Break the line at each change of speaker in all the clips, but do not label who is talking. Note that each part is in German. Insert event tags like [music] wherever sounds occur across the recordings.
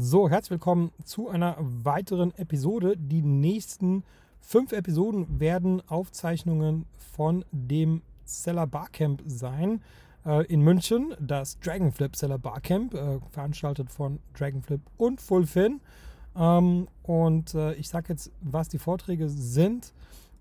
So, herzlich willkommen zu einer weiteren Episode. Die nächsten fünf Episoden werden Aufzeichnungen von dem Seller Barcamp sein äh, in München. Das Dragonflip Seller Barcamp, äh, veranstaltet von Dragonflip und Fullfin. Ähm, und äh, ich sage jetzt, was die Vorträge sind.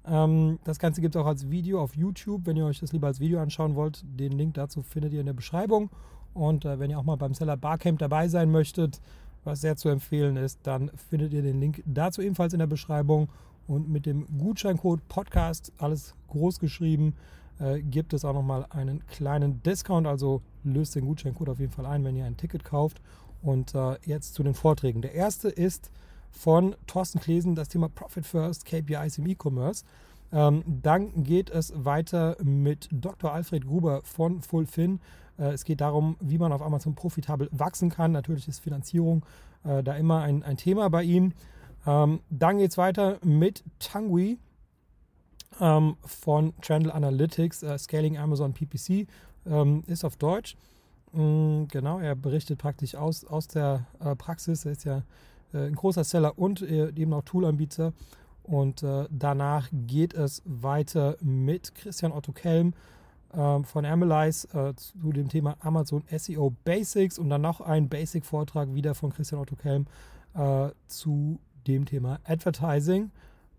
Ähm, das Ganze gibt es auch als Video auf YouTube. Wenn ihr euch das lieber als Video anschauen wollt, den Link dazu findet ihr in der Beschreibung. Und äh, wenn ihr auch mal beim Seller Barcamp dabei sein möchtet, was sehr zu empfehlen ist, dann findet ihr den Link dazu ebenfalls in der Beschreibung. Und mit dem Gutscheincode Podcast, alles groß geschrieben, äh, gibt es auch nochmal einen kleinen Discount. Also löst den Gutscheincode auf jeden Fall ein, wenn ihr ein Ticket kauft. Und äh, jetzt zu den Vorträgen. Der erste ist von Thorsten Klesen, das Thema Profit First, KPIs im E-Commerce. Ähm, dann geht es weiter mit Dr. Alfred Gruber von Fullfin. Äh, es geht darum, wie man auf Amazon profitabel wachsen kann. Natürlich ist Finanzierung äh, da immer ein, ein, Thema bei ihm. Dann geht es weiter mit Tangui ähm, von Trendle Analytics, äh, Scaling Amazon PPC, ähm, ist auf Deutsch. Mm, genau, er berichtet praktisch aus, aus der Praxis. Er ist ja ein großer Seller und eben auch Toolanbieter. Und danach geht es weiter mit Christian Otto Kelm von Amelize äh, zu dem Thema Amazon SEO Basics und dann noch ein Basic-Vortrag wieder von Christian Otto Kelm äh, zu dem Thema Advertising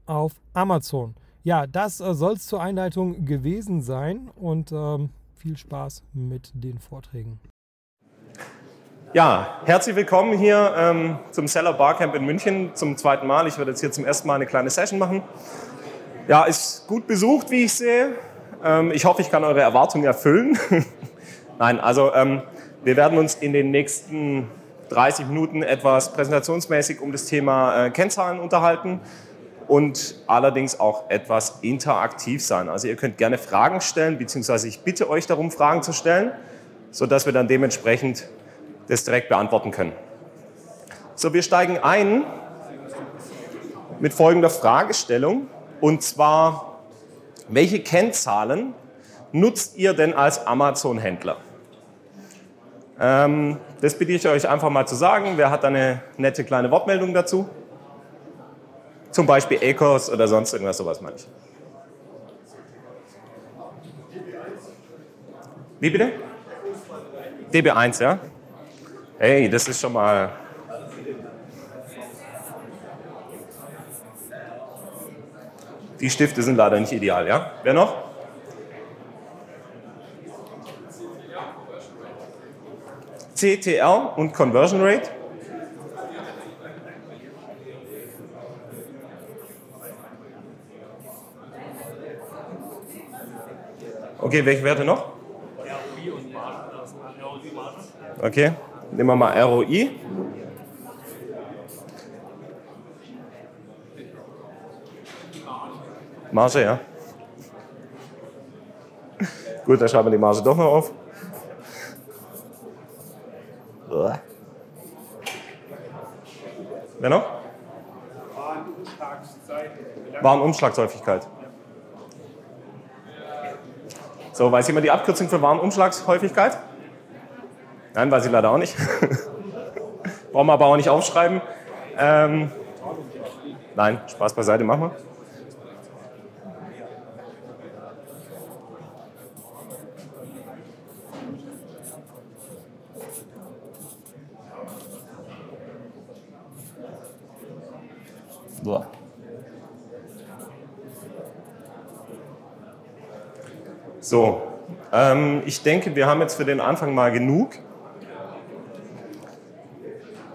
auf Amazon. Ja, das äh, soll es zur Einleitung gewesen sein und ähm, viel Spaß mit den Vorträgen.
Ja, herzlich willkommen hier ähm, zum Seller Barcamp in München zum zweiten Mal. Ich werde jetzt hier zum ersten Mal eine kleine Session machen. Ja, ist gut besucht, wie ich sehe. Ähm, ich hoffe, ich kann eure Erwartungen erfüllen. [laughs] Nein, also ähm, wir werden uns in den nächsten 30 Minuten etwas präsentationsmäßig um das Thema äh, Kennzahlen unterhalten und allerdings auch etwas interaktiv sein. Also ihr könnt gerne Fragen stellen, beziehungsweise ich bitte euch darum, Fragen zu stellen, sodass wir dann dementsprechend das direkt beantworten können. So, wir steigen ein mit folgender Fragestellung und zwar, welche Kennzahlen nutzt ihr denn als Amazon-Händler? Ähm, das bitte ich euch einfach mal zu sagen. Wer hat da eine nette kleine Wortmeldung dazu? Zum Beispiel Ecos oder sonst irgendwas, sowas meine ich. Wie bitte? DB1, ja? Hey, das ist schon mal Die Stifte sind leider nicht ideal, ja? Wer noch? CTR und Conversion Rate. Okay, welche Werte noch? ROI und Margen. Okay, nehmen wir mal ROI. Marge, ja. Gut, dann schreiben wir die Marge doch noch auf. Wer noch? Warenumschlagshäufigkeit. So, weiß jemand die Abkürzung für Warenumschlagshäufigkeit? Nein, weiß ich leider auch nicht. [laughs] Brauchen wir aber auch nicht aufschreiben. Ähm, nein, Spaß beiseite, machen wir. Boah. So, ähm, ich denke, wir haben jetzt für den Anfang mal genug.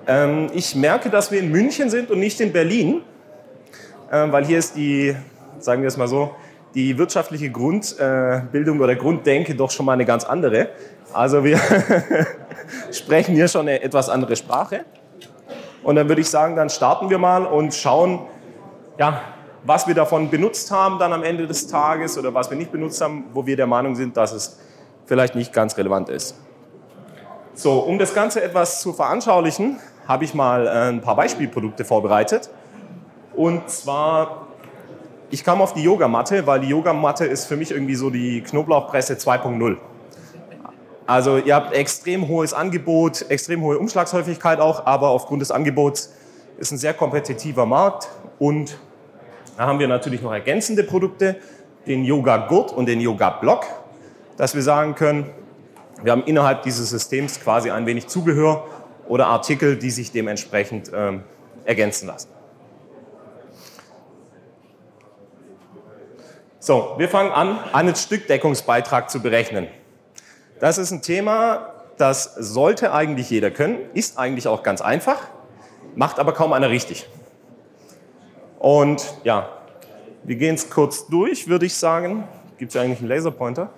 Ähm, ich merke, dass wir in München sind und nicht in Berlin, äh, weil hier ist die, sagen wir es mal so, die wirtschaftliche Grundbildung äh, oder Grunddenke doch schon mal eine ganz andere. Also wir [laughs] sprechen hier schon eine etwas andere Sprache. Und dann würde ich sagen, dann starten wir mal und schauen, ja, was wir davon benutzt haben dann am Ende des Tages oder was wir nicht benutzt haben, wo wir der Meinung sind, dass es vielleicht nicht ganz relevant ist. So, um das Ganze etwas zu veranschaulichen, habe ich mal äh, ein paar Beispielprodukte vorbereitet. Und zwar, ich kam auf die Yogamatte, weil die Yogamatte ist für mich irgendwie so die Knoblauchpresse 2.0. Also ihr habt extrem hohes Angebot, extrem hohe Umschlagshäufigkeit auch, aber aufgrund des Angebots ist ein sehr kompetitiver Markt und da haben wir natürlich noch ergänzende Produkte, den Yoga Gurt und den Yoga Block, dass wir sagen können, wir haben innerhalb dieses Systems quasi ein wenig Zubehör oder Artikel, die sich dementsprechend ähm, ergänzen lassen. So, wir fangen an, einen Stückdeckungsbeitrag zu berechnen. Das ist ein Thema, das sollte eigentlich jeder können, ist eigentlich auch ganz einfach, macht aber kaum einer richtig. Und ja, wir gehen es kurz durch, würde ich sagen. Gibt es eigentlich einen Laserpointer?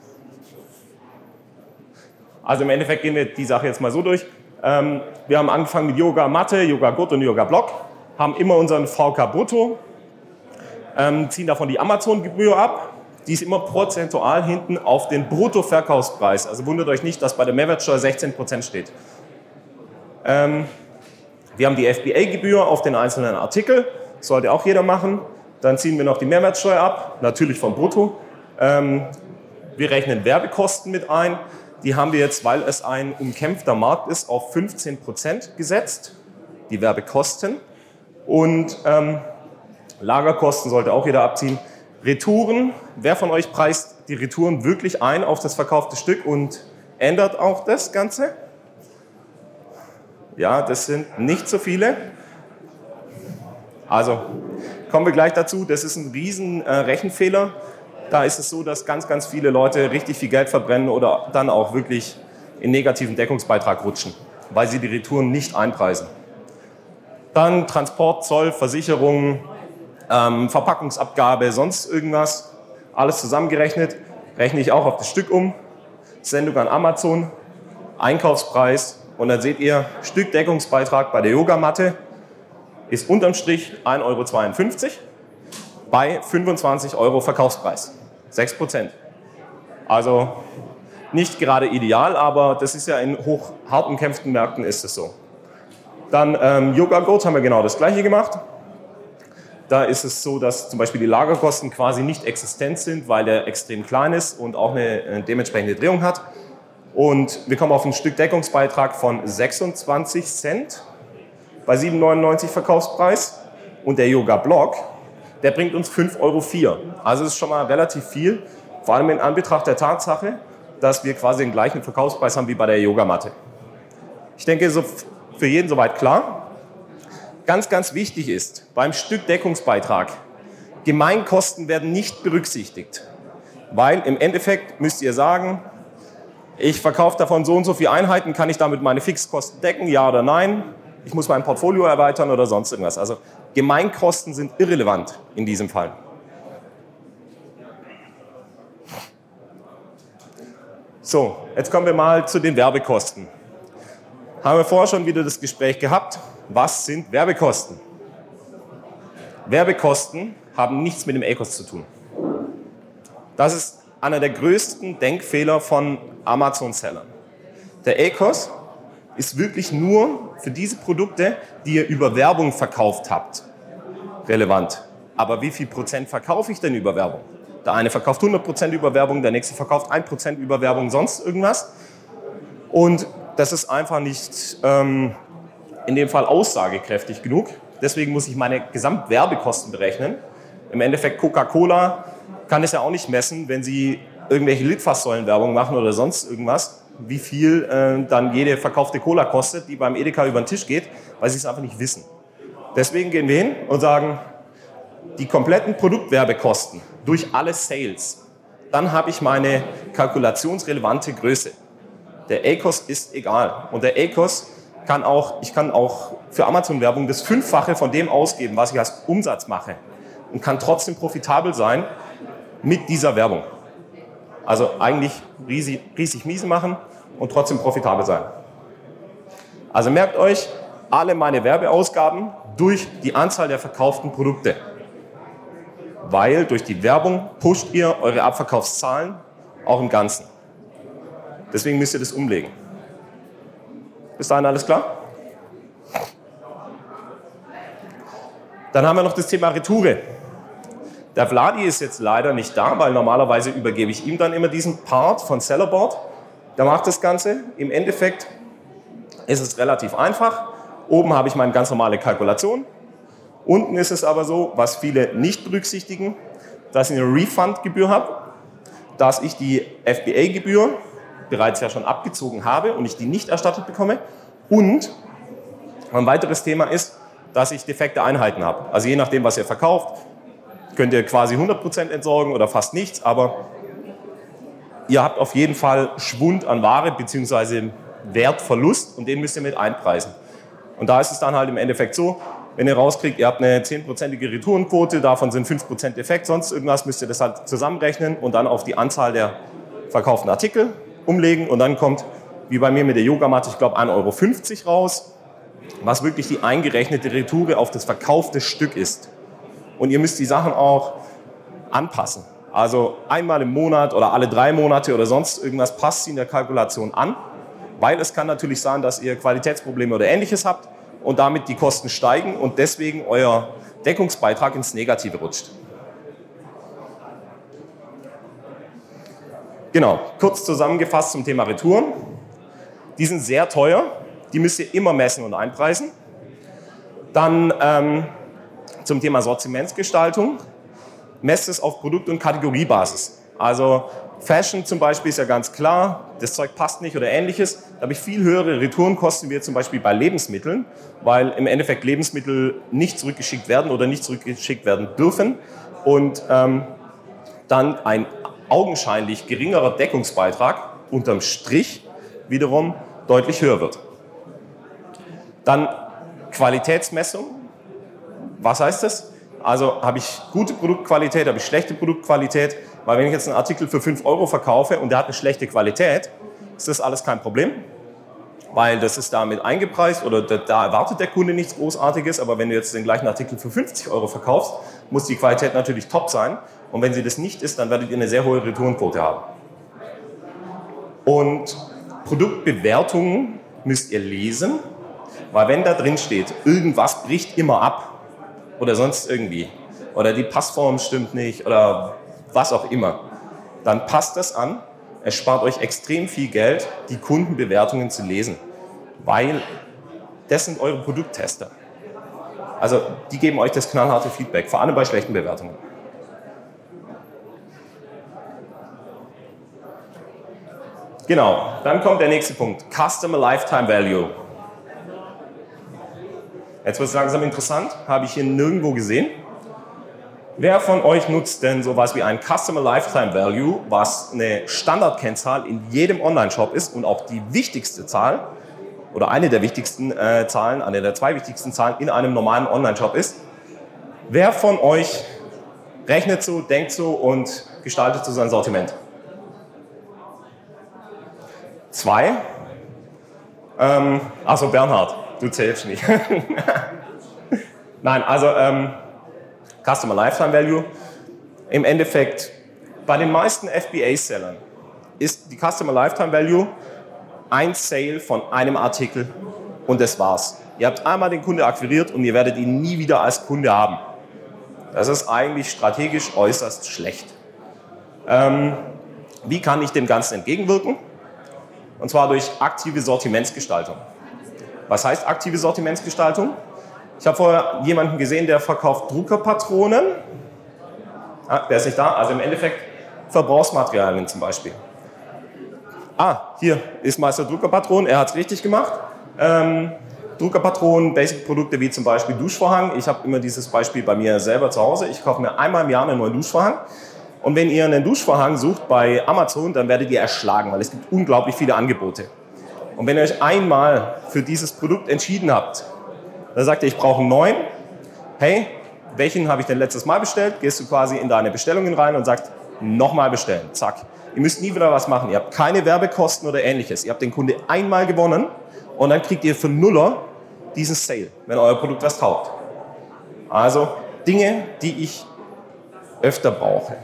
Also im Endeffekt gehen wir die Sache jetzt mal so durch. Ähm, wir haben angefangen mit Yoga Matte, Yoga Gurt und Yoga Block, haben immer unseren VK Brutto, ähm, ziehen davon die Amazon-Gebühr ab. Die ist immer prozentual hinten auf den Bruttoverkaufspreis. Also wundert euch nicht, dass bei der Mehrwertsteuer 16% steht. Ähm, wir haben die FBA-Gebühr auf den einzelnen Artikel, sollte auch jeder machen. Dann ziehen wir noch die Mehrwertsteuer ab, natürlich vom Brutto. Ähm, wir rechnen Werbekosten mit ein. Die haben wir jetzt, weil es ein umkämpfter Markt ist, auf 15 Prozent gesetzt, die Werbekosten. Und ähm, Lagerkosten sollte auch jeder abziehen. Retouren, wer von euch preist die Retouren wirklich ein auf das verkaufte Stück und ändert auch das Ganze? Ja, das sind nicht so viele. Also kommen wir gleich dazu. Das ist ein riesen äh, Rechenfehler. Da ist es so, dass ganz, ganz viele Leute richtig viel Geld verbrennen oder dann auch wirklich in negativen Deckungsbeitrag rutschen, weil sie die Retouren nicht einpreisen. Dann Transport, Zoll, Versicherung, ähm, Verpackungsabgabe, sonst irgendwas. Alles zusammengerechnet, rechne ich auch auf das Stück um. Sendung an Amazon, Einkaufspreis und dann seht ihr, Stückdeckungsbeitrag bei der Yogamatte ist unterm Strich 1,52 Euro bei 25 Euro Verkaufspreis. 6 Prozent. Also nicht gerade ideal, aber das ist ja in hoch hart umkämpften Märkten ist es so. Dann ähm, Yoga Goat haben wir genau das gleiche gemacht. Da ist es so, dass zum Beispiel die Lagerkosten quasi nicht existent sind, weil er extrem klein ist und auch eine, eine dementsprechende Drehung hat. Und wir kommen auf ein Stück Deckungsbeitrag von 26 Cent bei 7,99 Verkaufspreis. Und der Yoga Block, der bringt uns 5,04 Euro. Also das ist schon mal relativ viel, vor allem in Anbetracht der Tatsache, dass wir quasi den gleichen Verkaufspreis haben wie bei der Yogamatte. Ich denke, so für jeden soweit klar. Ganz, ganz wichtig ist beim Stückdeckungsbeitrag, Gemeinkosten werden nicht berücksichtigt, weil im Endeffekt müsst ihr sagen, ich verkaufe davon so und so viele Einheiten, kann ich damit meine Fixkosten decken, ja oder nein? Ich muss mein Portfolio erweitern oder sonst irgendwas. Also Gemeinkosten sind irrelevant in diesem Fall. So, jetzt kommen wir mal zu den Werbekosten. Haben wir vorher schon wieder das Gespräch gehabt was sind Werbekosten? Werbekosten haben nichts mit dem ACOS zu tun. Das ist einer der größten Denkfehler von Amazon-Sellern. Der ACOS ist wirklich nur für diese Produkte, die ihr über Werbung verkauft habt, relevant. Aber wie viel Prozent verkaufe ich denn über Werbung? Der eine verkauft 100 Prozent über Werbung, der nächste verkauft 1 Prozent über Werbung, sonst irgendwas. Und das ist einfach nicht ähm, in dem Fall aussagekräftig genug. Deswegen muss ich meine Gesamtwerbekosten berechnen. Im Endeffekt Coca-Cola kann es ja auch nicht messen, wenn sie irgendwelche Litfaßsäulenwerbung machen oder sonst irgendwas, wie viel äh, dann jede verkaufte Cola kostet, die beim Edeka über den Tisch geht, weil sie es einfach nicht wissen. Deswegen gehen wir hin und sagen, die kompletten Produktwerbekosten durch alle Sales, dann habe ich meine kalkulationsrelevante Größe. Der ACOS ist egal. Und der ACOS kann auch, ich kann auch für Amazon-Werbung das Fünffache von dem ausgeben, was ich als Umsatz mache und kann trotzdem profitabel sein mit dieser Werbung. Also eigentlich riesig, riesig miese machen und trotzdem profitabel sein. Also merkt euch alle meine Werbeausgaben durch die Anzahl der verkauften Produkte. Weil durch die Werbung pusht ihr eure Abverkaufszahlen auch im Ganzen. Deswegen müsst ihr das umlegen. Bis dahin alles klar? Dann haben wir noch das Thema Retoure. Der Vladi ist jetzt leider nicht da, weil normalerweise übergebe ich ihm dann immer diesen Part von Sellerboard. der macht das Ganze. Im Endeffekt ist es relativ einfach. Oben habe ich meine ganz normale Kalkulation. Unten ist es aber so, was viele nicht berücksichtigen, dass ich eine Refund-Gebühr habe, dass ich die FBA-Gebühr bereits ja schon abgezogen habe und ich die nicht erstattet bekomme. Und ein weiteres Thema ist, dass ich defekte Einheiten habe. Also je nachdem, was ihr verkauft, könnt ihr quasi 100% entsorgen oder fast nichts, aber ihr habt auf jeden Fall Schwund an Ware bzw. Wertverlust und den müsst ihr mit einpreisen. Und da ist es dann halt im Endeffekt so, wenn ihr rauskriegt, ihr habt eine 10%ige Retourenquote, davon sind 5% Defekt, sonst irgendwas, müsst ihr das halt zusammenrechnen und dann auf die Anzahl der verkauften Artikel umlegen und dann kommt, wie bei mir mit der Yogamatte, ich glaube 1,50 Euro raus, was wirklich die eingerechnete Retoure auf das verkaufte Stück ist. Und ihr müsst die Sachen auch anpassen. Also einmal im Monat oder alle drei Monate oder sonst irgendwas passt sie in der Kalkulation an, weil es kann natürlich sein, dass ihr Qualitätsprobleme oder ähnliches habt und damit die Kosten steigen und deswegen euer Deckungsbeitrag ins Negative rutscht. Genau, kurz zusammengefasst zum Thema Retouren. Die sind sehr teuer, die müsst ihr immer messen und einpreisen. Dann ähm, zum Thema Sortimentsgestaltung. Messt es auf Produkt- und Kategoriebasis. Also Fashion zum Beispiel ist ja ganz klar, das Zeug passt nicht oder ähnliches. Da habe ich viel höhere Retourenkosten wie zum Beispiel bei Lebensmitteln, weil im Endeffekt Lebensmittel nicht zurückgeschickt werden oder nicht zurückgeschickt werden dürfen. Und ähm, dann ein augenscheinlich geringerer Deckungsbeitrag unterm Strich wiederum deutlich höher wird. Dann Qualitätsmessung. Was heißt das? Also habe ich gute Produktqualität, habe ich schlechte Produktqualität, weil wenn ich jetzt einen Artikel für 5 Euro verkaufe und der hat eine schlechte Qualität, ist das alles kein Problem, weil das ist damit eingepreist oder da erwartet der Kunde nichts Großartiges, aber wenn du jetzt den gleichen Artikel für 50 Euro verkaufst, muss die Qualität natürlich top sein und wenn sie das nicht ist, dann werdet ihr eine sehr hohe Retourenquote haben. Und Produktbewertungen müsst ihr lesen, weil wenn da drin steht, irgendwas bricht immer ab oder sonst irgendwie, oder die Passform stimmt nicht oder was auch immer, dann passt das an. Es spart euch extrem viel Geld, die Kundenbewertungen zu lesen, weil das sind eure Produkttester. Also die geben euch das knallharte Feedback, vor allem bei schlechten Bewertungen. Genau, dann kommt der nächste Punkt. Customer Lifetime Value. Jetzt wird es langsam interessant, habe ich hier nirgendwo gesehen. Wer von euch nutzt denn sowas wie ein Customer Lifetime Value, was eine Standardkennzahl in jedem Online-Shop ist und auch die wichtigste Zahl oder eine der wichtigsten äh, Zahlen, eine der zwei wichtigsten Zahlen in einem normalen Online-Shop ist? Wer von euch rechnet so, denkt so und gestaltet so sein Sortiment? Zwei. Ähm, also Bernhard, du zählst nicht. [laughs] Nein, also ähm, Customer Lifetime Value. Im Endeffekt, bei den meisten FBA-Sellern ist die Customer Lifetime Value ein Sale von einem Artikel und das war's. Ihr habt einmal den Kunde akquiriert und ihr werdet ihn nie wieder als Kunde haben. Das ist eigentlich strategisch äußerst schlecht. Ähm, wie kann ich dem Ganzen entgegenwirken? Und zwar durch aktive Sortimentsgestaltung. Was heißt aktive Sortimentsgestaltung? Ich habe vorher jemanden gesehen, der verkauft Druckerpatronen. Ah, wer ist nicht da? Also im Endeffekt Verbrauchsmaterialien zum Beispiel. Ah, hier ist Meister Druckerpatron, er hat es richtig gemacht. Ähm, Druckerpatronen, Basic-Produkte wie zum Beispiel Duschvorhang. Ich habe immer dieses Beispiel bei mir selber zu Hause. Ich kaufe mir einmal im Jahr einen neuen Duschvorhang und wenn ihr einen Duschvorhang sucht bei Amazon, dann werdet ihr erschlagen, weil es gibt unglaublich viele Angebote. Und wenn ihr euch einmal für dieses Produkt entschieden habt, dann sagt ihr, ich brauche einen neuen. Hey, welchen habe ich denn letztes Mal bestellt? Gehst du quasi in deine Bestellungen rein und sagst, nochmal bestellen. Zack. Ihr müsst nie wieder was machen. Ihr habt keine Werbekosten oder ähnliches. Ihr habt den Kunde einmal gewonnen und dann kriegt ihr für Nuller diesen Sale, wenn euer Produkt was taugt. Also Dinge, die ich öfter brauche.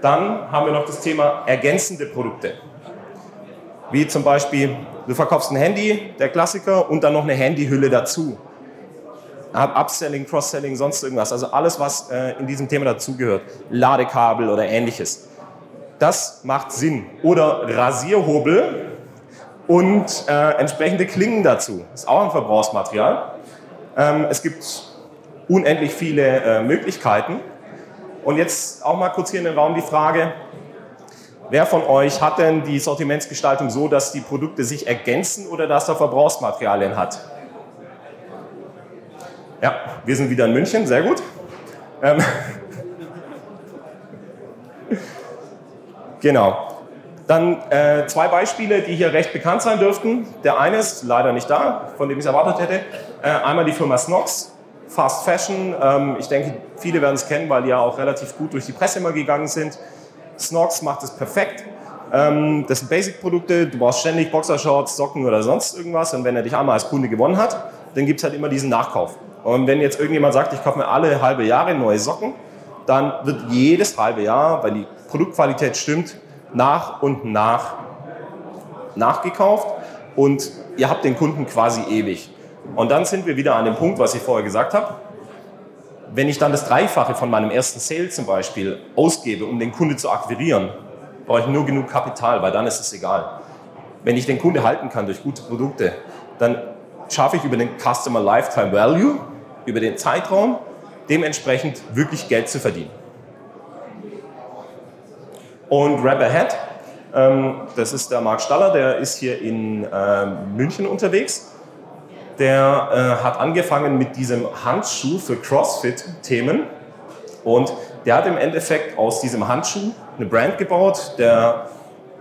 Dann haben wir noch das Thema ergänzende Produkte. Wie zum Beispiel, du verkaufst ein Handy, der Klassiker, und dann noch eine Handyhülle dazu. Upselling, Cross-Selling, sonst irgendwas. Also alles, was äh, in diesem Thema dazugehört. Ladekabel oder ähnliches. Das macht Sinn. Oder Rasierhobel. und äh, entsprechende Klingen dazu. Ist auch ein Verbrauchsmaterial. Ähm, es gibt unendlich viele äh, Möglichkeiten. Und jetzt auch mal kurz hier in den Raum die Frage, wer von euch hat denn die Sortimentsgestaltung so, dass die Produkte sich ergänzen oder dass er Verbrauchsmaterialien hat? Ja, wir sind wieder in München, sehr gut. Ähm genau. Dann äh, zwei Beispiele, die hier recht bekannt sein dürften. Der eine ist leider nicht da, von dem ich es erwartet hätte. Äh, einmal die Firma Snox, Fast Fashion. Ähm, ich denke, viele werden es kennen, weil die ja auch relativ gut durch die Presse immer gegangen sind. Snox macht es perfekt. Ähm, das sind Basic-Produkte. Du brauchst ständig Boxershorts, Socken oder sonst irgendwas. Und wenn er dich einmal als Kunde gewonnen hat, dann gibt es halt immer diesen Nachkauf. Und wenn jetzt irgendjemand sagt, ich kaufe mir alle halbe Jahre neue Socken, dann wird jedes halbe Jahr, weil die Produktqualität stimmt, nach und nach nachgekauft und ihr habt den Kunden quasi ewig. Und dann sind wir wieder an dem Punkt, was ich vorher gesagt habe. Wenn ich dann das Dreifache von meinem ersten Sale zum Beispiel ausgebe, um den Kunde zu akquirieren, brauche ich nur genug Kapital, weil dann ist es egal. Wenn ich den Kunde halten kann durch gute Produkte, dann schaffe ich über den Customer Lifetime Value, über den Zeitraum, dementsprechend wirklich Geld zu verdienen. Und Rap Ahead, ähm, das ist der Marc Staller, der ist hier in äh, München unterwegs. Der äh, hat angefangen mit diesem Handschuh für CrossFit-Themen und der hat im Endeffekt aus diesem Handschuh eine Brand gebaut. Der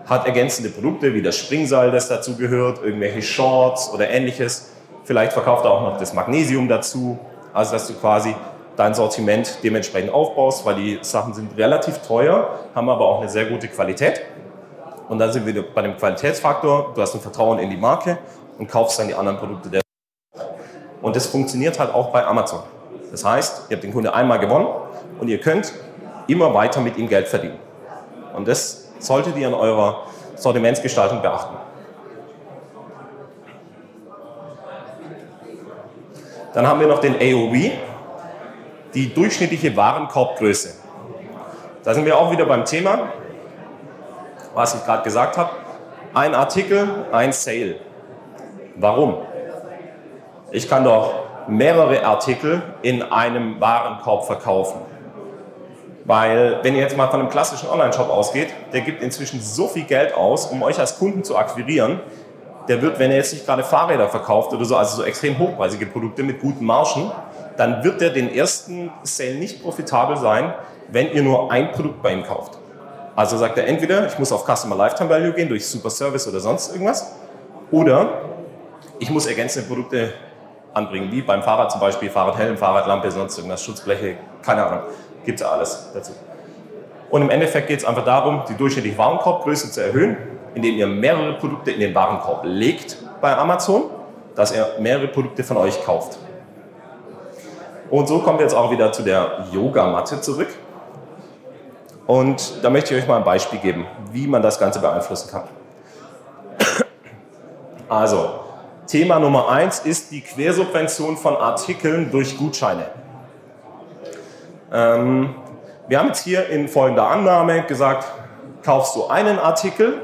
hat ergänzende Produkte wie das Springseil, das dazu gehört, irgendwelche Shorts oder ähnliches. Vielleicht verkauft er auch noch das Magnesium dazu, also dass du quasi dein Sortiment dementsprechend aufbaust, weil die Sachen sind relativ teuer, haben aber auch eine sehr gute Qualität. Und dann sind wir bei dem Qualitätsfaktor, du hast ein Vertrauen in die Marke und kaufst dann die anderen Produkte der Und das funktioniert halt auch bei Amazon. Das heißt, ihr habt den Kunde einmal gewonnen und ihr könnt immer weiter mit ihm Geld verdienen. Und das solltet ihr in eurer Sortimentsgestaltung beachten. Dann haben wir noch den AOV, die durchschnittliche Warenkorbgröße. Da sind wir auch wieder beim Thema, was ich gerade gesagt habe. Ein Artikel, ein Sale. Warum? Ich kann doch mehrere Artikel in einem Warenkorb verkaufen. Weil, wenn ihr jetzt mal von einem klassischen Online-Shop ausgeht, der gibt inzwischen so viel Geld aus, um euch als Kunden zu akquirieren. Der wird, wenn er jetzt nicht gerade Fahrräder verkauft oder so, also so extrem hochpreisige Produkte mit guten Margen, dann wird er den ersten Sale nicht profitabel sein, wenn ihr nur ein Produkt bei ihm kauft. Also sagt er entweder, ich muss auf Customer Lifetime Value gehen durch Super Service oder sonst irgendwas, oder ich muss ergänzende Produkte anbringen, wie beim Fahrrad zum Beispiel, Fahrradhelm, Fahrradlampe, sonst irgendwas, Schutzbleche, keine Ahnung, gibt es alles dazu. Und im Endeffekt geht es einfach darum, die durchschnittliche Warenkorbgröße zu erhöhen, indem ihr mehrere Produkte in den Warenkorb legt bei Amazon, dass er mehrere Produkte von euch kauft. Und so kommen wir jetzt auch wieder zu der Yogamatte zurück. Und da möchte ich euch mal ein Beispiel geben, wie man das Ganze beeinflussen kann. Also, Thema Nummer eins ist die Quersubvention von Artikeln durch Gutscheine. Ähm, wir haben jetzt hier in folgender Annahme gesagt, kaufst du einen Artikel,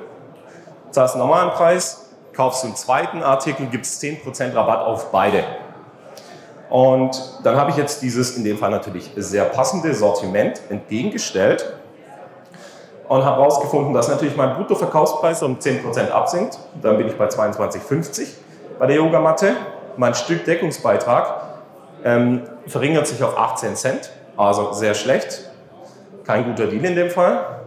zahlst einen normalen Preis, kaufst du einen zweiten Artikel, gibt es 10% Rabatt auf beide. Und dann habe ich jetzt dieses, in dem Fall natürlich sehr passende Sortiment entgegengestellt und habe herausgefunden, dass natürlich mein Bruttoverkaufspreis um 10% absinkt. Dann bin ich bei 22,50 bei der Yogamatte. Mein Stückdeckungsbeitrag ähm, verringert sich auf 18 Cent, also sehr schlecht. Kein guter Deal in dem Fall.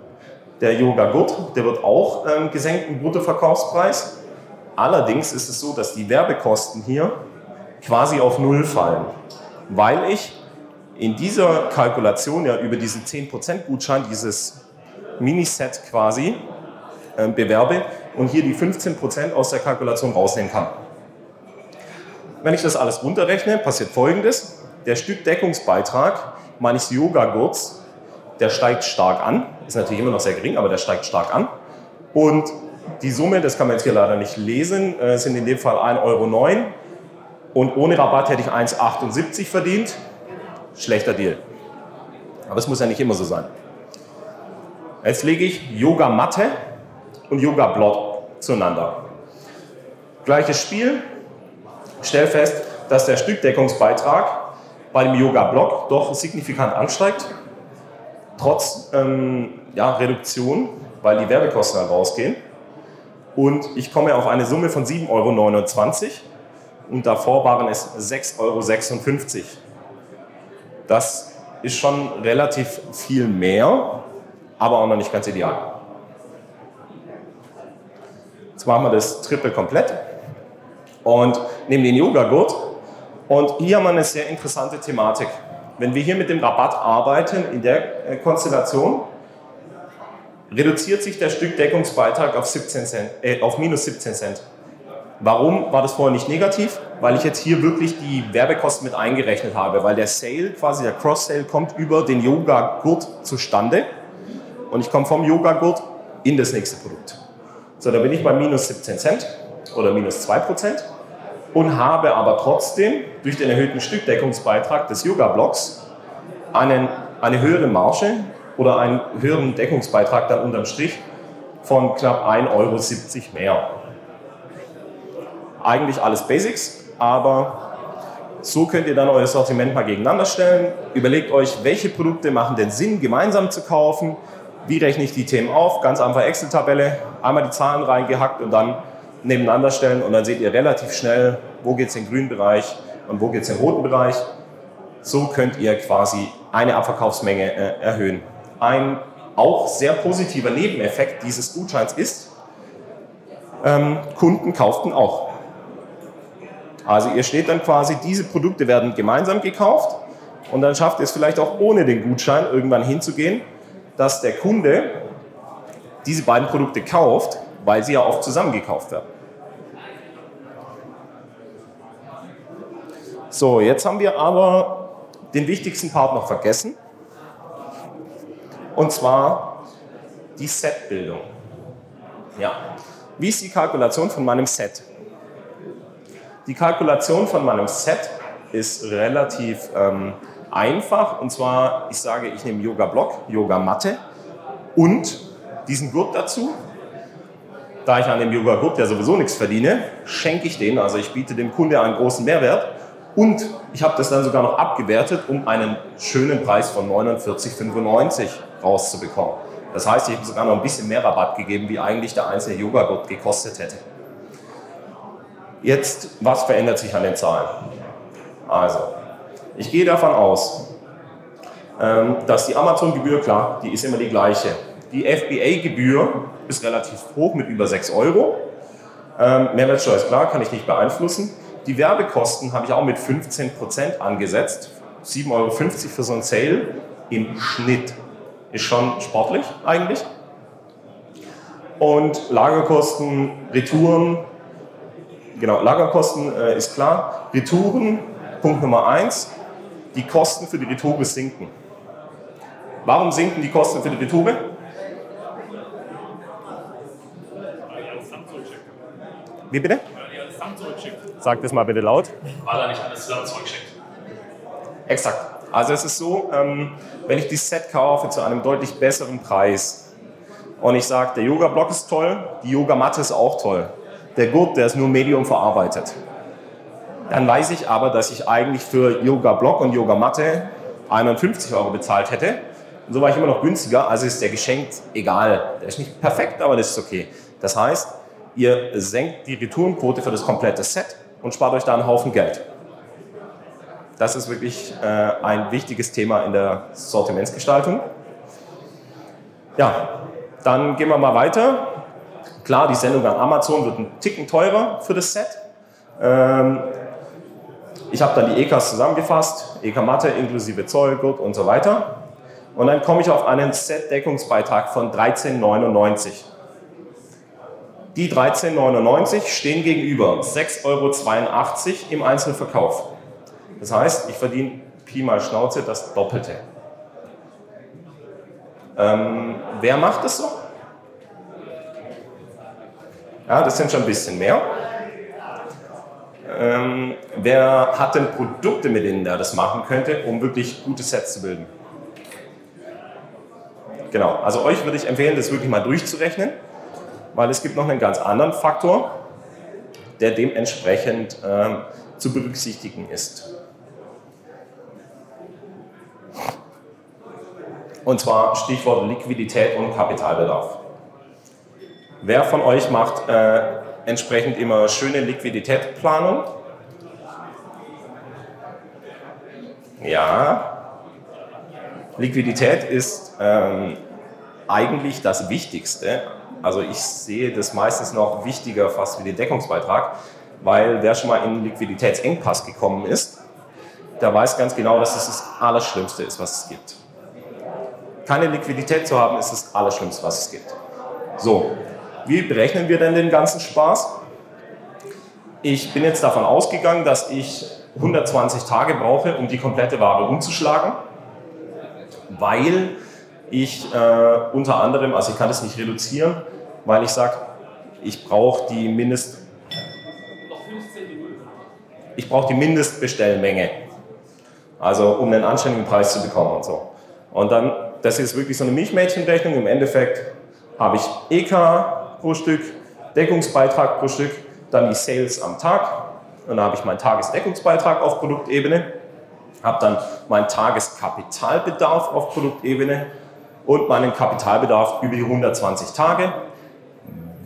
Der Yoga-Gurt, der wird auch ähm, gesenkt im Bruttoverkaufspreis. Allerdings ist es so, dass die Werbekosten hier quasi auf Null fallen, weil ich in dieser Kalkulation ja über diesen 10% Gutschein, dieses Miniset quasi, äh, bewerbe und hier die 15% aus der Kalkulation rausnehmen kann. Wenn ich das alles runterrechne, passiert folgendes. Der Stückdeckungsbeitrag meines Yoga-Gurts, der steigt stark an, ist natürlich immer noch sehr gering, aber der steigt stark an. Und die Summe, das kann man jetzt hier leider nicht lesen, äh, sind in dem Fall 1,09 Euro und ohne Rabatt hätte ich 1,78 verdient. Schlechter Deal. Aber es muss ja nicht immer so sein. Jetzt lege ich Yoga Matte und Yoga Blot zueinander. Gleiches Spiel. Stell fest, dass der Stückdeckungsbeitrag bei dem Yoga-Block doch signifikant ansteigt, trotz ähm, ja, Reduktion, weil die Werbekosten dann rausgehen. Und ich komme auf eine Summe von 7,29 Euro und davor waren es 6,56 Euro. Das ist schon relativ viel mehr, aber auch noch nicht ganz ideal. Jetzt machen wir das Triple komplett und nehmen den Yoga-Gurt. Und hier haben wir eine sehr interessante Thematik. Wenn wir hier mit dem Rabatt arbeiten in der äh, Konstellation, reduziert sich der Stückdeckungsbeitrag auf, 17 Cent, äh, auf minus 17 Cent. Warum war das vorher nicht negativ? Weil ich jetzt hier wirklich die Werbekosten mit eingerechnet habe, weil der Sale, quasi der Cross-Sale, kommt über den Yoga-Gurt zustande und ich komme vom Yoga-Gurt in das nächste Produkt. So, da bin ich bei minus 17 Cent oder minus 2 Prozent und habe aber trotzdem durch den erhöhten Stückdeckungsbeitrag des Yoga-Blocks eine höhere Marge oder einen höheren Deckungsbeitrag dann unterm Strich von knapp 1,70 Euro mehr. Eigentlich alles Basics, aber so könnt ihr dann euer Sortiment mal gegeneinander stellen. Überlegt euch, welche Produkte machen denn Sinn, gemeinsam zu kaufen. Wie rechne ich die Themen auf? Ganz einfach Excel-Tabelle, einmal die Zahlen reingehackt und dann nebeneinander stellen und dann seht ihr relativ schnell, wo geht es in den grünen Bereich und wo geht es in den roten Bereich. So könnt ihr quasi eine Abverkaufsmenge äh, erhöhen. Ein auch sehr positiver Nebeneffekt dieses Gutscheins ist, ähm, Kunden kauften auch. Also ihr steht dann quasi, diese Produkte werden gemeinsam gekauft und dann schafft ihr es vielleicht auch ohne den Gutschein irgendwann hinzugehen, dass der Kunde diese beiden Produkte kauft, weil sie ja oft zusammen gekauft werden. So, jetzt haben wir aber den wichtigsten Part noch vergessen. Und zwar die Set-Bildung. Ja. Wie ist die Kalkulation von meinem Set? Die Kalkulation von meinem Set ist relativ ähm, einfach. Und zwar, ich sage, ich nehme Yoga-Block, Yoga-Matte und diesen Gurt dazu. Da ich an dem Yoga-Gurt ja sowieso nichts verdiene, schenke ich den. Also ich biete dem Kunde einen großen Mehrwert. Und ich habe das dann sogar noch abgewertet, um einen schönen Preis von 49,95 rauszubekommen. Das heißt, ich habe sogar noch ein bisschen mehr Rabatt gegeben, wie eigentlich der einzelne Yoga-Gurt gekostet hätte. Jetzt, was verändert sich an den Zahlen? Also, ich gehe davon aus, ähm, dass die Amazon-Gebühr, klar, die ist immer die gleiche. Die FBA-Gebühr ist relativ hoch mit über 6 Euro. Ähm, Mehrwertsteuer ist klar, kann ich nicht beeinflussen. Die Werbekosten habe ich auch mit 15% angesetzt. 7,50 Euro für so ein Sale im Schnitt. Ist schon sportlich eigentlich. Und Lagerkosten, Retouren, genau, Lagerkosten äh, ist klar. Retouren, Punkt Nummer eins, die Kosten für die Retoure sinken. Warum sinken die Kosten für die Retoure? Wie bitte? Sag das mal bitte laut.
Weil er nicht alles zusammen zurückschickt.
Exakt. Also es ist so, ähm, wenn ich die Set kaufe zu einem deutlich besseren Preis und ich sage, der Yoga-Block ist toll, die Yoga-Matte ist auch toll, der Gurt, der ist nur Medium verarbeitet. Dann weiß ich aber, dass ich eigentlich für Yoga-Block und Yoga-Matte 51 Euro bezahlt hätte. Und so war ich immer noch günstiger, also ist der geschenkt egal. Der ist nicht perfekt, aber das ist okay. Das heißt, ihr senkt die Retourenquote für das komplette Set und spart euch da einen Haufen Geld. Das ist wirklich äh, ein wichtiges Thema in der Sortimentsgestaltung. Ja, dann gehen wir mal weiter. Klar, die Sendung an Amazon wird ein Ticken teurer für das Set. Ähm, ich habe dann die EKs zusammengefasst, EK-Matte inklusive Zoll, Gurt und so weiter. Und dann komme ich auf einen Set-Deckungsbeitrag von 13,99. Die 13,99 stehen gegenüber 6,82 Euro im Einzelverkauf. Das heißt, ich verdiene Pi mal Schnauze das Doppelte. Ähm, wer macht das so? Ja, das sind schon ein bisschen mehr. Ähm, wer hat denn Produkte, mit denen er das machen könnte, um wirklich gute Sets zu bilden? Genau, also euch würde ich empfehlen, das wirklich mal durchzurechnen, weil es gibt noch einen ganz anderen Faktor, der dementsprechend äh, zu berücksichtigen ist. Und zwar Stichwort Liquidität und Kapitalbedarf. Wer von euch macht äh, entsprechend immer schöne Liquiditätsplanung? Ja. Liquidität ist ähm, eigentlich das Wichtigste. Also ich sehe das meistens noch wichtiger fast wie den Deckungsbeitrag, weil wer schon mal in Liquiditätsengpass gekommen ist, der weiß ganz genau, dass es das Allerschlimmste ist, was es gibt. Keine Liquidität zu haben, ist das Allerschlimmste, was es gibt. So, wie berechnen wir denn den ganzen Spaß? Ich bin jetzt davon ausgegangen, dass ich 120 Tage brauche, um die komplette Ware umzuschlagen, weil ich äh, unter anderem, also ich kann das nicht reduzieren, weil ich sage, ich brauche die Mindest ich brauche die Mindestbestellmenge, also um einen anständigen Preis zu bekommen und so. Und dann, das ist wirklich so eine Milchmädchenrechnung. Im Endeffekt habe ich EK pro Stück, Deckungsbeitrag pro Stück, dann die Sales am Tag. Und dann habe ich meinen Tagesdeckungsbeitrag auf Produktebene, habe dann meinen Tageskapitalbedarf auf Produktebene und meinen Kapitalbedarf über die 120 Tage,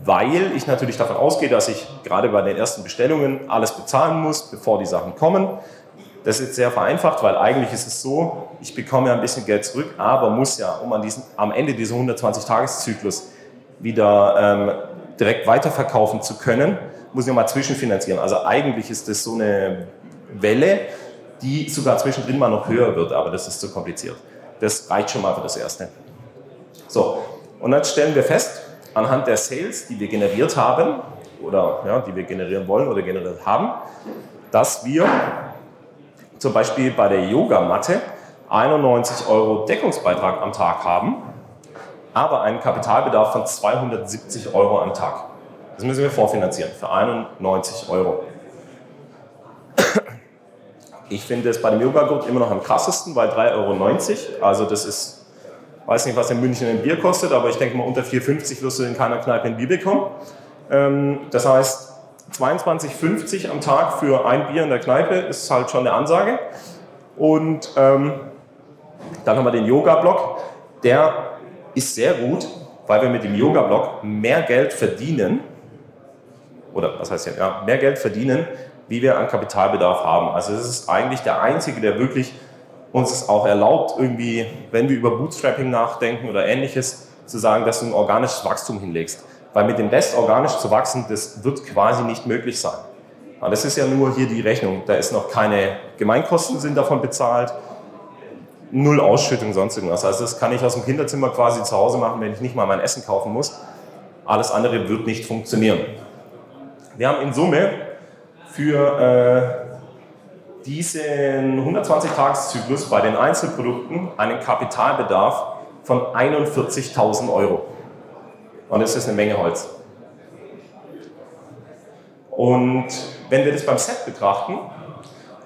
weil ich natürlich davon ausgehe, dass ich gerade bei den ersten Bestellungen alles bezahlen muss, bevor die Sachen kommen. Das ist jetzt sehr vereinfacht, weil eigentlich ist es so, ich bekomme ja ein bisschen Geld zurück, aber muss ja, um an diesen, am Ende dieser 120-Tages-Zyklus wieder ähm, direkt weiterverkaufen zu können, muss ich mal zwischenfinanzieren. Also eigentlich ist das so eine Welle, die sogar zwischendrin mal noch höher wird, aber das ist zu kompliziert. Das reicht schon mal für das Erste. So, und dann stellen wir fest, anhand der Sales, die wir generiert haben, oder ja, die wir generieren wollen oder generiert haben, dass wir zum Beispiel bei der Yogamatte 91 Euro Deckungsbeitrag am Tag haben, aber einen Kapitalbedarf von 270 Euro am Tag. Das müssen wir vorfinanzieren für 91 Euro. Ich finde es bei dem Yoga-Gurt immer noch am krassesten, weil 3,90 Euro, also das ist, weiß nicht, was in München ein Bier kostet, aber ich denke mal, unter 4,50 wirst du in keiner Kneipe ein Bier bekommen. Ähm, das heißt, 22,50 am Tag für ein Bier in der Kneipe ist halt schon eine Ansage. Und ähm, dann haben wir den Yoga-Block. Der ist sehr gut, weil wir mit dem Yoga-Block mehr Geld verdienen, oder was heißt ja, mehr Geld verdienen, wie wir an Kapitalbedarf haben. Also es ist eigentlich der einzige, der wirklich uns es auch erlaubt, irgendwie, wenn wir über Bootstrapping nachdenken oder ähnliches, zu sagen, dass du ein organisches Wachstum hinlegst. Weil mit dem Rest organisch zu wachsen, das wird quasi nicht möglich sein. Aber das ist ja nur hier die Rechnung. Da ist noch keine Gemeinkosten sind davon bezahlt, null Ausschüttung, sonst irgendwas. Also das kann ich aus dem Kinderzimmer quasi zu Hause machen, wenn ich nicht mal mein Essen kaufen muss. Alles andere wird nicht funktionieren. Wir haben in Summe für äh, diesen 120-Tages-Zyklus bei den Einzelprodukten einen Kapitalbedarf von 41.000 Euro. Und das ist eine Menge Holz. Und wenn wir das beim Set betrachten,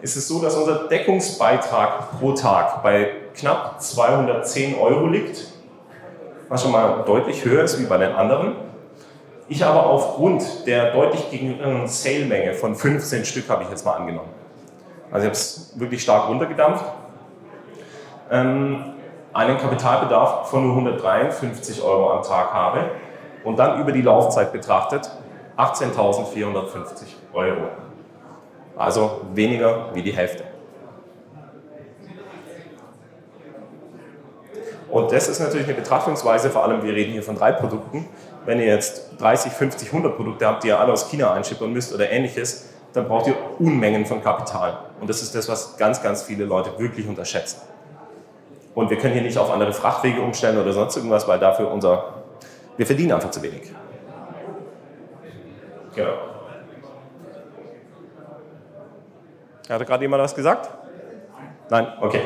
ist es so, dass unser Deckungsbeitrag pro Tag bei knapp 210 Euro liegt, was schon mal deutlich höher ist wie bei den anderen. Ich aber aufgrund der deutlich geringeren Sale-Menge von 15 Stück habe ich jetzt mal angenommen. Also ich habe es wirklich stark runtergedampft. Ähm, einen Kapitalbedarf von nur 153 Euro am Tag habe und dann über die Laufzeit betrachtet 18.450 Euro. Also weniger wie die Hälfte. Und das ist natürlich eine Betrachtungsweise, vor allem wir reden hier von drei Produkten. Wenn ihr jetzt 30, 50, 100 Produkte habt, die ihr alle aus China einschippern müsst oder ähnliches, dann braucht ihr Unmengen von Kapital. Und das ist das, was ganz, ganz viele Leute wirklich unterschätzen. Und wir können hier nicht auf andere Frachtwege umstellen oder sonst irgendwas, weil dafür unser wir verdienen einfach zu wenig. Genau. Hatte gerade jemand was gesagt? Nein? Okay.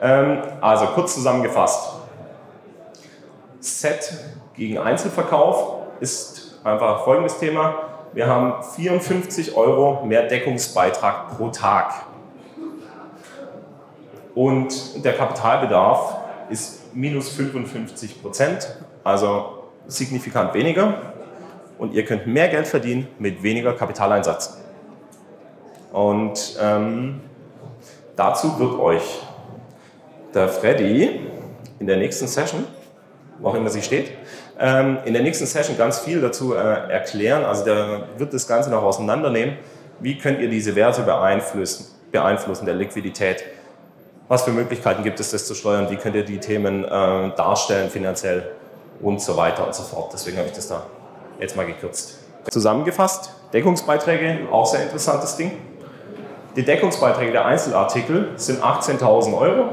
Ähm, also kurz zusammengefasst. Set gegen Einzelverkauf ist einfach folgendes Thema. Wir haben 54 Euro mehr Deckungsbeitrag pro Tag. Und der Kapitalbedarf ist minus 55 Prozent. Also signifikant weniger. und ihr könnt mehr Geld verdienen mit weniger Kapitaleinsatz. Und ähm, dazu wird euch der Freddy in der nächsten Session, wo auch immer sie steht, ähm, in der nächsten Session ganz viel dazu äh, erklären. Also der wird das Ganze noch auseinandernehmen. Wie könnt ihr diese Werte beeinflussen, beeinflussen der Liquidität? Was für Möglichkeiten gibt es, das zu steuern? Wie könnt ihr die Themen äh, darstellen finanziell und so weiter und so fort? Deswegen habe ich das da jetzt mal gekürzt. Zusammengefasst, Deckungsbeiträge, auch sehr interessantes Ding. Die Deckungsbeiträge der Einzelartikel sind 18.000 Euro.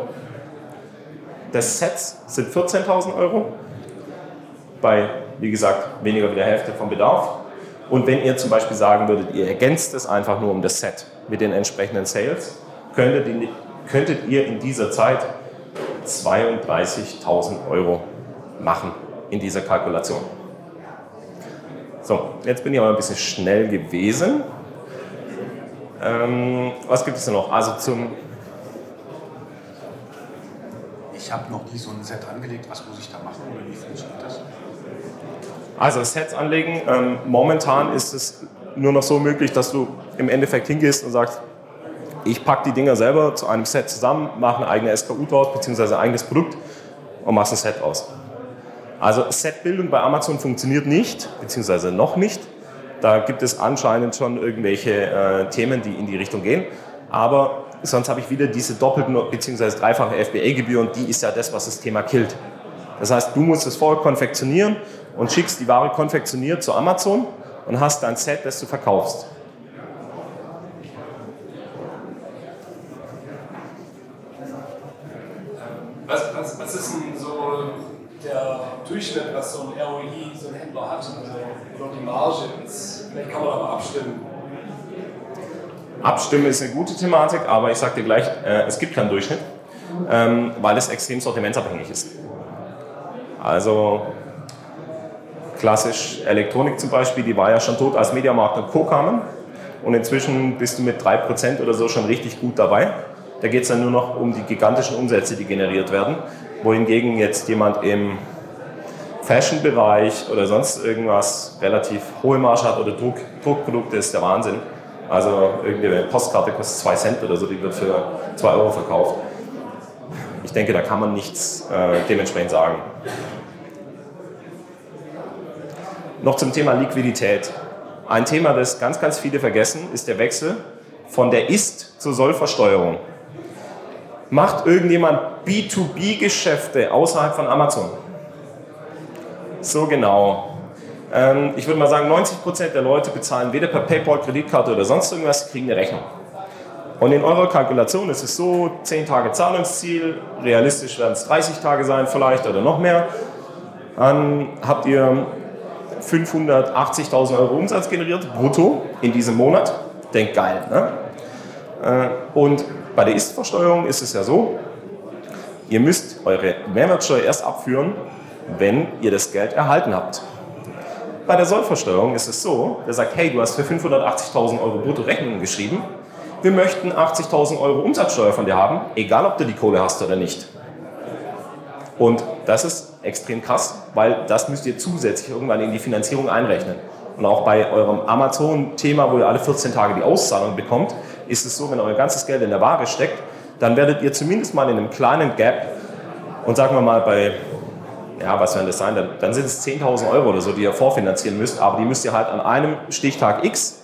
Das Sets sind 14.000 Euro. Bei, wie gesagt, weniger wie der Hälfte vom Bedarf. Und wenn ihr zum Beispiel sagen würdet, ihr ergänzt es einfach nur um das Set mit den entsprechenden Sales, könntet ihr, könntet ihr in dieser Zeit 32.000 Euro machen in dieser Kalkulation. So, jetzt bin ich aber ein bisschen schnell gewesen. Ähm, was gibt es denn noch? Also zum.
Ich habe noch nie so ein Set angelegt. Was muss ich da machen oder wie funktioniert das?
Also Sets anlegen. Ähm, momentan ist es nur noch so möglich, dass du im Endeffekt hingehst und sagst, ich packe die Dinger selber zu einem Set zusammen, mache eine eigene SKU draus, beziehungsweise ein eigenes Produkt und machst ein Set aus. Also Setbildung bei Amazon funktioniert nicht, beziehungsweise noch nicht. Da gibt es anscheinend schon irgendwelche äh, Themen, die in die Richtung gehen. Aber sonst habe ich wieder diese doppelten bzw. dreifache FBA-Gebühr und die ist ja das, was das Thema killt. Das heißt, du musst es vorher konfektionieren und schickst die Ware konfektioniert zu Amazon und hast dann ein Set, das du verkaufst.
Was, was, was ist denn so der Durchschnitt, was so ein ROI, so ein Händler hat, also, oder die Marge? Vielleicht kann man da mal abstimmen.
Abstimmen ist eine gute Thematik, aber ich sage dir gleich, äh, es gibt keinen Durchschnitt, ähm, weil es extrem sortimentsabhängig ist. Also klassisch Elektronik zum Beispiel, die war ja schon tot, als Mediamarkt und Co. kamen. Und inzwischen bist du mit 3% oder so schon richtig gut dabei. Da geht es dann nur noch um die gigantischen Umsätze, die generiert werden. Wohingegen jetzt jemand im Fashion-Bereich oder sonst irgendwas relativ hohe Marge hat oder Druck, Druckprodukte ist der Wahnsinn. Also irgendeine Postkarte kostet 2 Cent oder so, die wird für 2 Euro verkauft. Denke, da kann man nichts äh, dementsprechend sagen. Noch zum Thema Liquidität. Ein Thema, das ganz, ganz viele vergessen, ist der Wechsel von der Ist- zur Sollversteuerung. Macht irgendjemand B2B-Geschäfte außerhalb von Amazon? So genau. Ähm, ich würde mal sagen, 90% der Leute bezahlen weder per PayPal, Kreditkarte oder sonst irgendwas, kriegen eine Rechnung. Und in eurer Kalkulation ist es so, 10 Tage Zahlungsziel, realistisch werden es 30 Tage sein vielleicht oder noch mehr. Dann habt ihr 580.000 Euro Umsatz generiert, brutto, in diesem Monat. Denkt geil, ne? Äh, und bei der Ist-Versteuerung ist es ja so, ihr müsst eure Mehrwertsteuer erst abführen, wenn ihr das Geld erhalten habt. Bei der Sollversteuerung ist es so, der sagt, hey, du hast für 580.000 Euro brutto Rechnungen geschrieben, wir möchten 80.000 Euro Umsatzsteuer von dir haben, egal ob du die Kohle hast oder nicht. Und das ist extrem krass, weil das müsst ihr zusätzlich irgendwann in die Finanzierung einrechnen. Und auch bei eurem Amazon-Thema, wo ihr alle 14 Tage die Auszahlung bekommt, ist es so, wenn euer ganzes Geld in der Ware steckt, dann werdet ihr zumindest mal in einem kleinen Gap und sagen wir mal bei, ja, was werden das sein, dann, dann sind es 10.000 Euro oder so, die ihr vorfinanzieren müsst, aber die müsst ihr halt an einem Stichtag X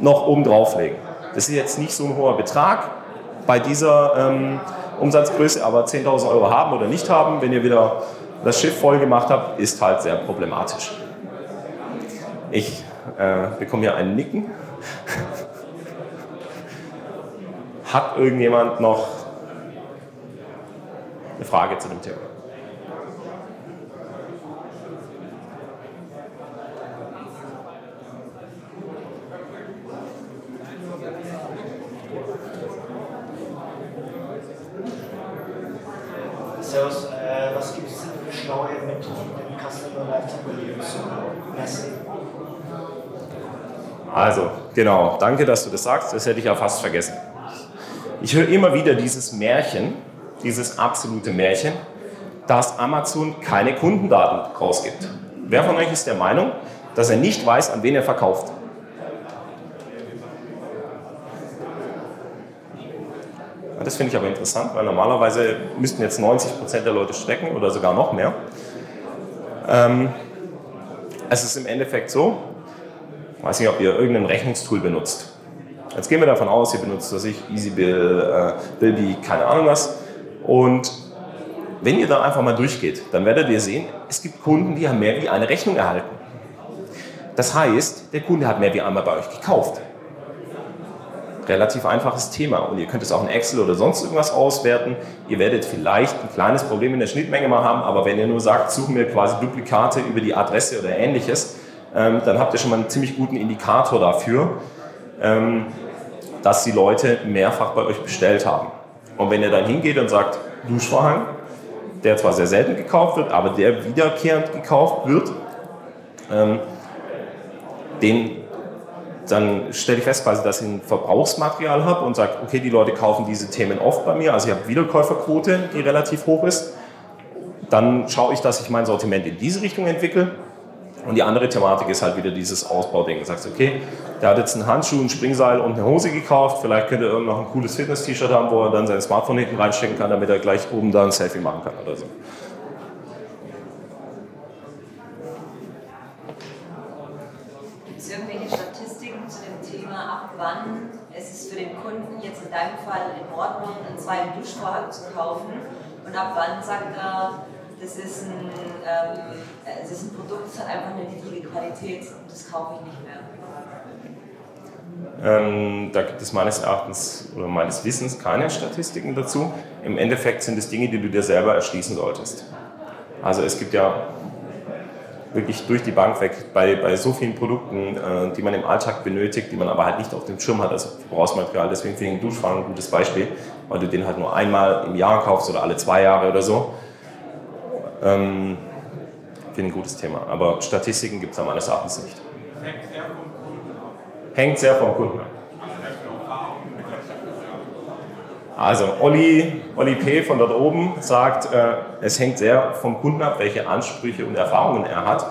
noch oben drauflegen. Das ist jetzt nicht so ein hoher Betrag bei dieser ähm, Umsatzgröße, aber 10.000 Euro haben oder nicht haben, wenn ihr wieder das Schiff voll gemacht habt, ist halt sehr problematisch. Ich äh, bekomme hier ein Nicken. [laughs] Hat irgendjemand noch eine Frage zu dem Thema?
Servus, äh, was gibt es denn für schlaue Methoden, um Customer Lifetime Value zu messen?
Also, genau, danke, dass du das sagst. Das hätte ich ja fast vergessen. Ich höre immer wieder dieses Märchen, dieses absolute Märchen, dass Amazon keine Kundendaten rausgibt. Wer von euch ist der Meinung, dass er nicht weiß, an wen er verkauft. Das finde ich aber interessant, weil normalerweise müssten jetzt 90 Prozent der Leute strecken oder sogar noch mehr. Ähm, es ist im Endeffekt so, weiß nicht, ob ihr irgendein Rechnungstool benutzt. Jetzt gehen wir davon aus, ihr benutzt, was ich, EasyBill, äh, Bilby, keine Ahnung was. Und wenn ihr da einfach mal durchgeht, dann werdet ihr sehen, es gibt Kunden, die haben mehr wie eine Rechnung erhalten. Das heißt, der Kunde hat mehr wie einmal bei euch gekauft. Relativ einfaches Thema und ihr könnt es auch in Excel oder sonst irgendwas auswerten. Ihr werdet vielleicht ein kleines Problem in der Schnittmenge mal haben, aber wenn ihr nur sagt, suchen wir quasi Duplikate über die Adresse oder ähnliches, ähm, dann habt ihr schon mal einen ziemlich guten Indikator dafür, ähm, dass die Leute mehrfach bei euch bestellt haben. Und wenn ihr dann hingeht und sagt, Duschvorhang, der zwar sehr selten gekauft wird, aber der wiederkehrend gekauft wird, ähm, den, dann stelle ich fest, quasi, dass ich ein Verbrauchsmaterial habe und sage, okay, die Leute kaufen diese Themen oft bei mir, also ich habe Wiederkäuferquote, die relativ hoch ist. Dann schaue ich, dass ich mein Sortiment in diese Richtung entwickle. Und die andere Thematik ist halt wieder dieses Ausbauding. Du sagst, okay, der hat jetzt einen Handschuh, ein Springseil und eine Hose gekauft. Vielleicht könnte er noch ein cooles Fitness-T-Shirt haben, wo er dann sein Smartphone hinten reinstecken kann, damit er gleich oben da ein Selfie machen kann oder so.
Gibt es irgendwelche Statistiken zu dem Thema, ab wann es für den Kunden jetzt in deinem Fall in Ordnung, einen zweiten Duschvorhang zu kaufen und ab wann sagt er, das ist ein, ähm, es ist ein Produkt, das hat einfach eine niedrige Qualität und das kaufe ich nicht mehr.
Ähm, da gibt es meines Erachtens oder meines Wissens keine Statistiken dazu. Im Endeffekt sind es Dinge, die du dir selber erschließen solltest. Also es gibt ja wirklich durch die Bank weg bei, bei so vielen Produkten, äh, die man im Alltag benötigt, die man aber halt nicht auf dem Schirm hat, also Verbrauchsmaterial. Deswegen finde ich einen Duschfang ein gutes Beispiel, weil du den halt nur einmal im Jahr kaufst oder alle zwei Jahre oder so. Ähm, finde ich ein gutes Thema. Aber Statistiken gibt es meines Erachtens nicht. Hängt sehr vom Kunden ab. Also Olli, Olli P. von dort oben sagt, äh, es hängt sehr vom Kunden ab, welche Ansprüche und Erfahrungen er hat.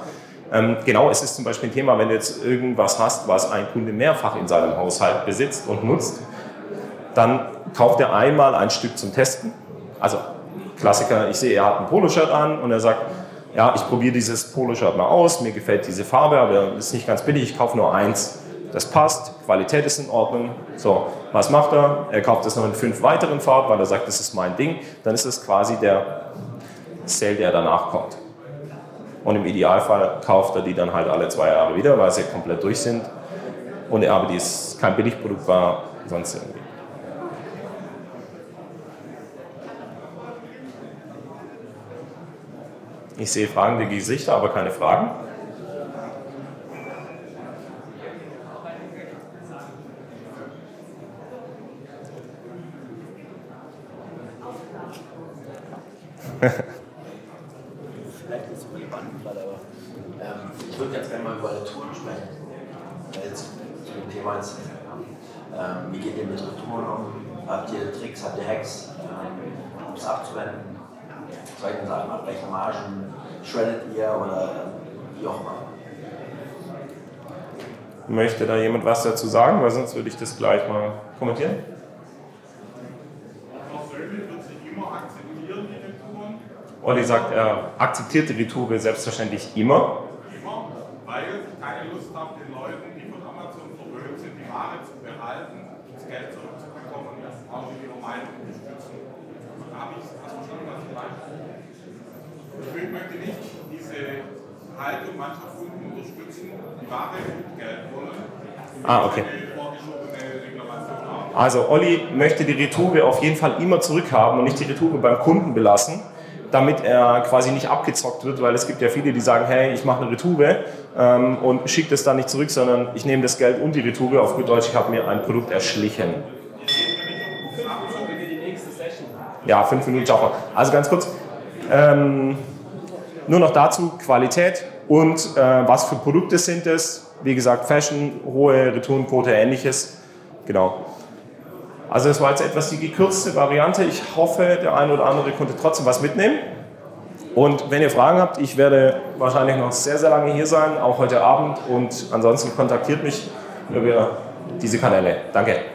Ähm, genau, es ist zum Beispiel ein Thema, wenn du jetzt irgendwas hast, was ein Kunde mehrfach in seinem Haushalt besitzt und nutzt, dann kauft er einmal ein Stück zum Testen. Also Klassiker, ich sehe, er hat ein Poloshirt an und er sagt, ja, ich probiere dieses Poloshirt mal aus, mir gefällt diese Farbe, aber ist nicht ganz billig, ich kaufe nur eins das passt, Qualität ist in Ordnung. So, was macht er? Er kauft es noch in fünf weiteren Farben, weil er sagt, das ist mein Ding. Dann ist es quasi der Sale, der danach kommt. Und im Idealfall kauft er die dann halt alle zwei Jahre wieder, weil sie komplett durch sind. Und er aber dies kein Billigprodukt war, sonst irgendwie. Ich sehe fragende Gesichter, aber keine Fragen.
Vielleicht ist es relevant gerade, aber ähm, ich würde jetzt gerne mal über Retouren sprechen. Jetzt zu dem Thema jetzt. Ähm, wie geht ihr mit Retouren um? Habt ihr Tricks, habt ihr Hacks, ähm, um es abzuwenden? Zweitens, ab welche Margen shreddet ihr oder wie auch immer?
Möchte da jemand was dazu sagen? Weil sonst würde ich das gleich mal kommentieren. Olli sagt, er akzeptiert die Retoure selbstverständlich immer.
Immer, weil ich keine Lust habe, den Leuten, die von Amazon verwöhnt sind, die Ware zu behalten, das Geld zurückzubekommen und das auch in ihrer Meinung unterstützen. Da habe ich das verstanden, was ich meine. Ich möchte nicht diese Haltung mancher Kunden unterstützen, die Ware und Geld wollen.
Ah, okay. Also Olli möchte die Retoure auf jeden Fall immer zurückhaben und nicht die Retoure beim Kunden belassen damit er quasi nicht abgezockt wird, weil es gibt ja viele, die sagen, hey, ich mache eine Retoure ähm, und schicke das dann nicht zurück, sondern ich nehme das Geld und die Retoure, auf gut Deutsch, ich habe mir ein Produkt erschlichen. Ja, fünf Minuten, ciao. Also ganz kurz, ähm, nur noch dazu, Qualität und äh, was für Produkte sind es. Wie gesagt, Fashion, hohe Retourenquote, ähnliches. Genau. Also das war jetzt etwas die gekürzte Variante. Ich hoffe, der eine oder andere konnte trotzdem was mitnehmen. Und wenn ihr Fragen habt, ich werde wahrscheinlich noch sehr, sehr lange hier sein, auch heute Abend. Und ansonsten kontaktiert mich über diese Kanäle. Danke.